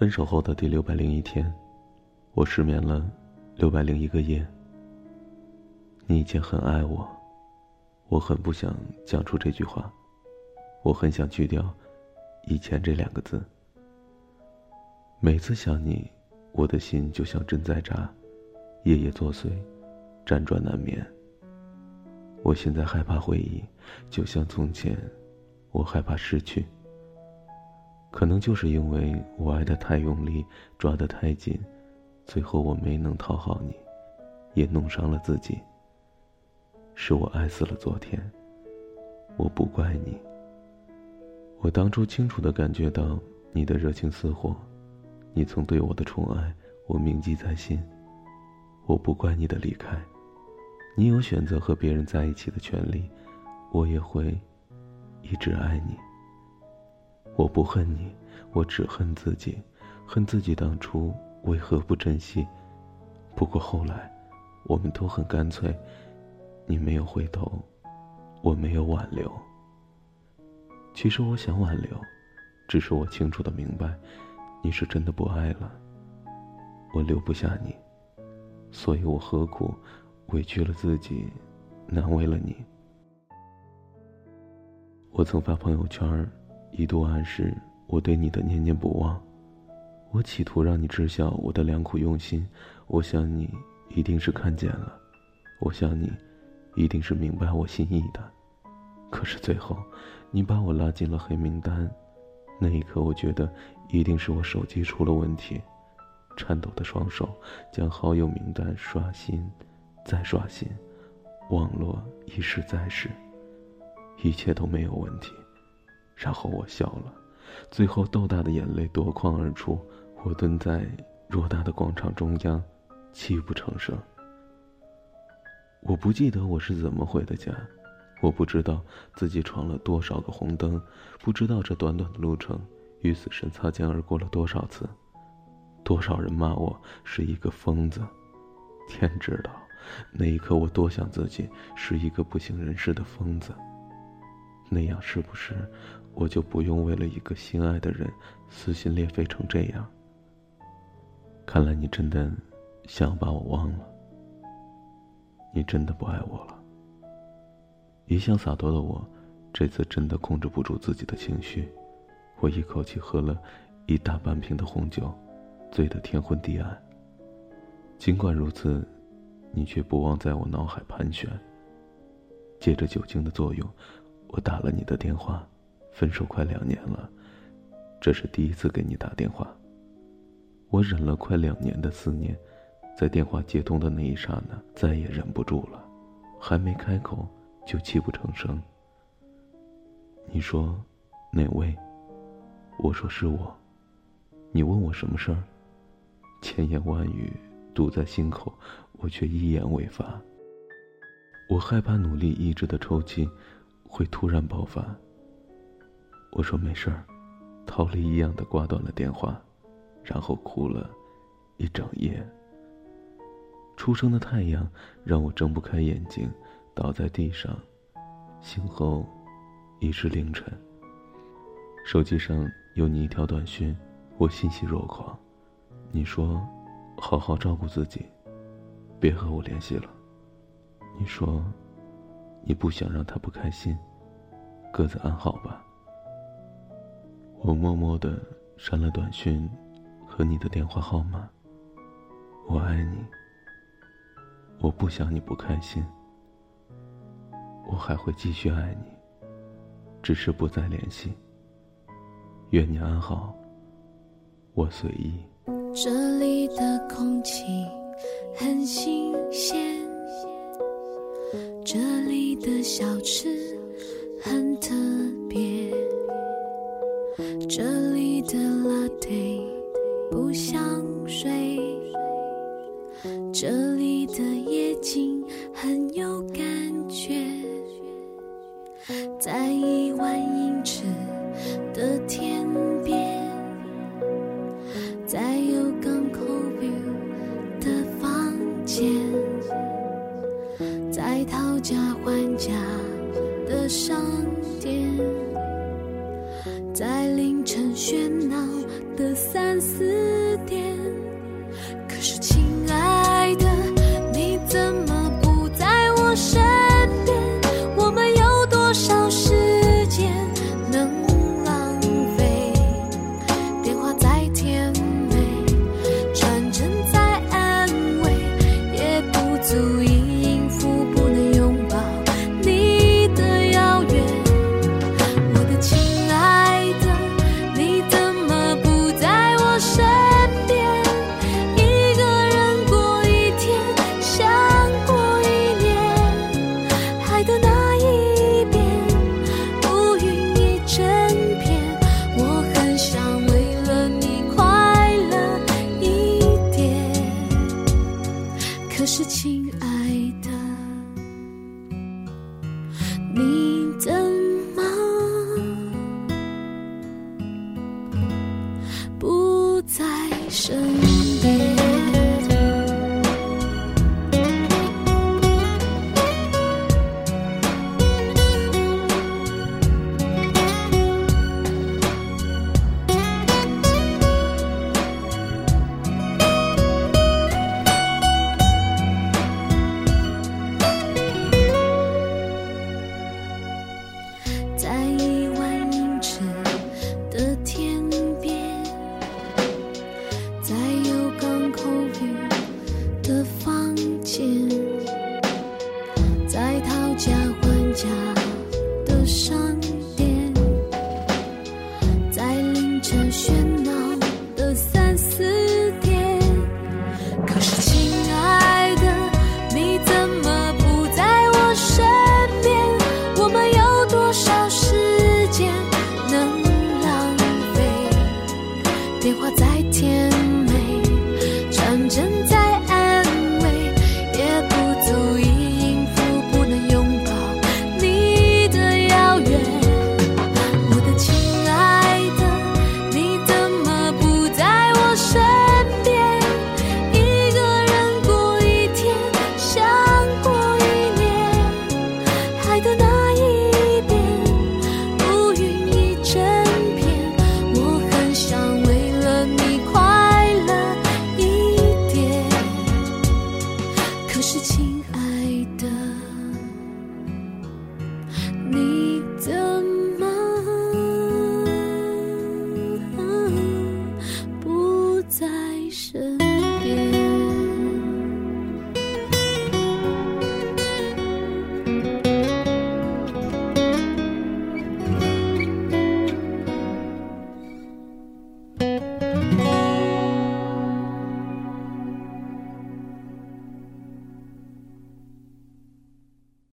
分手后的第六百零一天，我失眠了六百零一个夜。你以前很爱我，我很不想讲出这句话，我很想去掉“以前”这两个字。每次想你，我的心就像针在扎，夜夜作祟，辗转难眠。我现在害怕回忆，就像从前，我害怕失去。可能就是因为我爱的太用力，抓得太紧，最后我没能讨好你，也弄伤了自己。是我爱死了昨天。我不怪你。我当初清楚的感觉到你的热情似火，你曾对我的宠爱，我铭记在心。我不怪你的离开，你有选择和别人在一起的权利，我也会一直爱你。我不恨你，我只恨自己，恨自己当初为何不珍惜。不过后来，我们都很干脆，你没有回头，我没有挽留。其实我想挽留，只是我清楚的明白，你是真的不爱了。我留不下你，所以我何苦委屈了自己，难为了你。我曾发朋友圈。一度暗示我对你的念念不忘，我企图让你知晓我的良苦用心。我想你一定是看见了，我想你一定是明白我心意的。可是最后，你把我拉进了黑名单。那一刻，我觉得一定是我手机出了问题。颤抖的双手将好友名单刷新，再刷新，网络一试再试，一切都没有问题。然后我笑了，最后豆大的眼泪夺眶而出。我蹲在偌大的广场中央，泣不成声。我不记得我是怎么回的家，我不知道自己闯了多少个红灯，不知道这短短的路程与死神擦肩而过了多少次，多少人骂我是一个疯子。天知道，那一刻我多想自己是一个不省人事的疯子。那样是不是？我就不用为了一个心爱的人撕心裂肺成这样。看来你真的想把我忘了，你真的不爱我了。一向洒脱的我，这次真的控制不住自己的情绪，我一口气喝了一大半瓶的红酒，醉得天昏地暗。尽管如此，你却不忘在我脑海盘旋。借着酒精的作用，我打了你的电话。分手快两年了，这是第一次给你打电话。我忍了快两年的思念，在电话接通的那一刹那，再也忍不住了，还没开口就泣不成声。你说哪位？我说是我。你问我什么事儿？千言万语堵在心口，我却一言未发。我害怕努力抑制的抽泣会突然爆发。我说没事儿，逃离一样的挂断了电话，然后哭了一整夜。初升的太阳让我睁不开眼睛，倒在地上，醒后已是凌晨。手机上有你一条短信，我欣喜若狂。你说，好好照顾自己，别和我联系了。你说，你不想让他不开心，各自安好吧。我默默的删了短讯和你的电话号码。我爱你，我不想你不开心。我还会继续爱你，只是不再联系。愿你安好，我随意。这里的空气很新的小吃很特别。这里的 latte 不想睡，这里的夜景很有感觉，在一万英尺的天边，在有港口 view 的房间，在讨价还价的商店。在凌晨喧闹的三四点。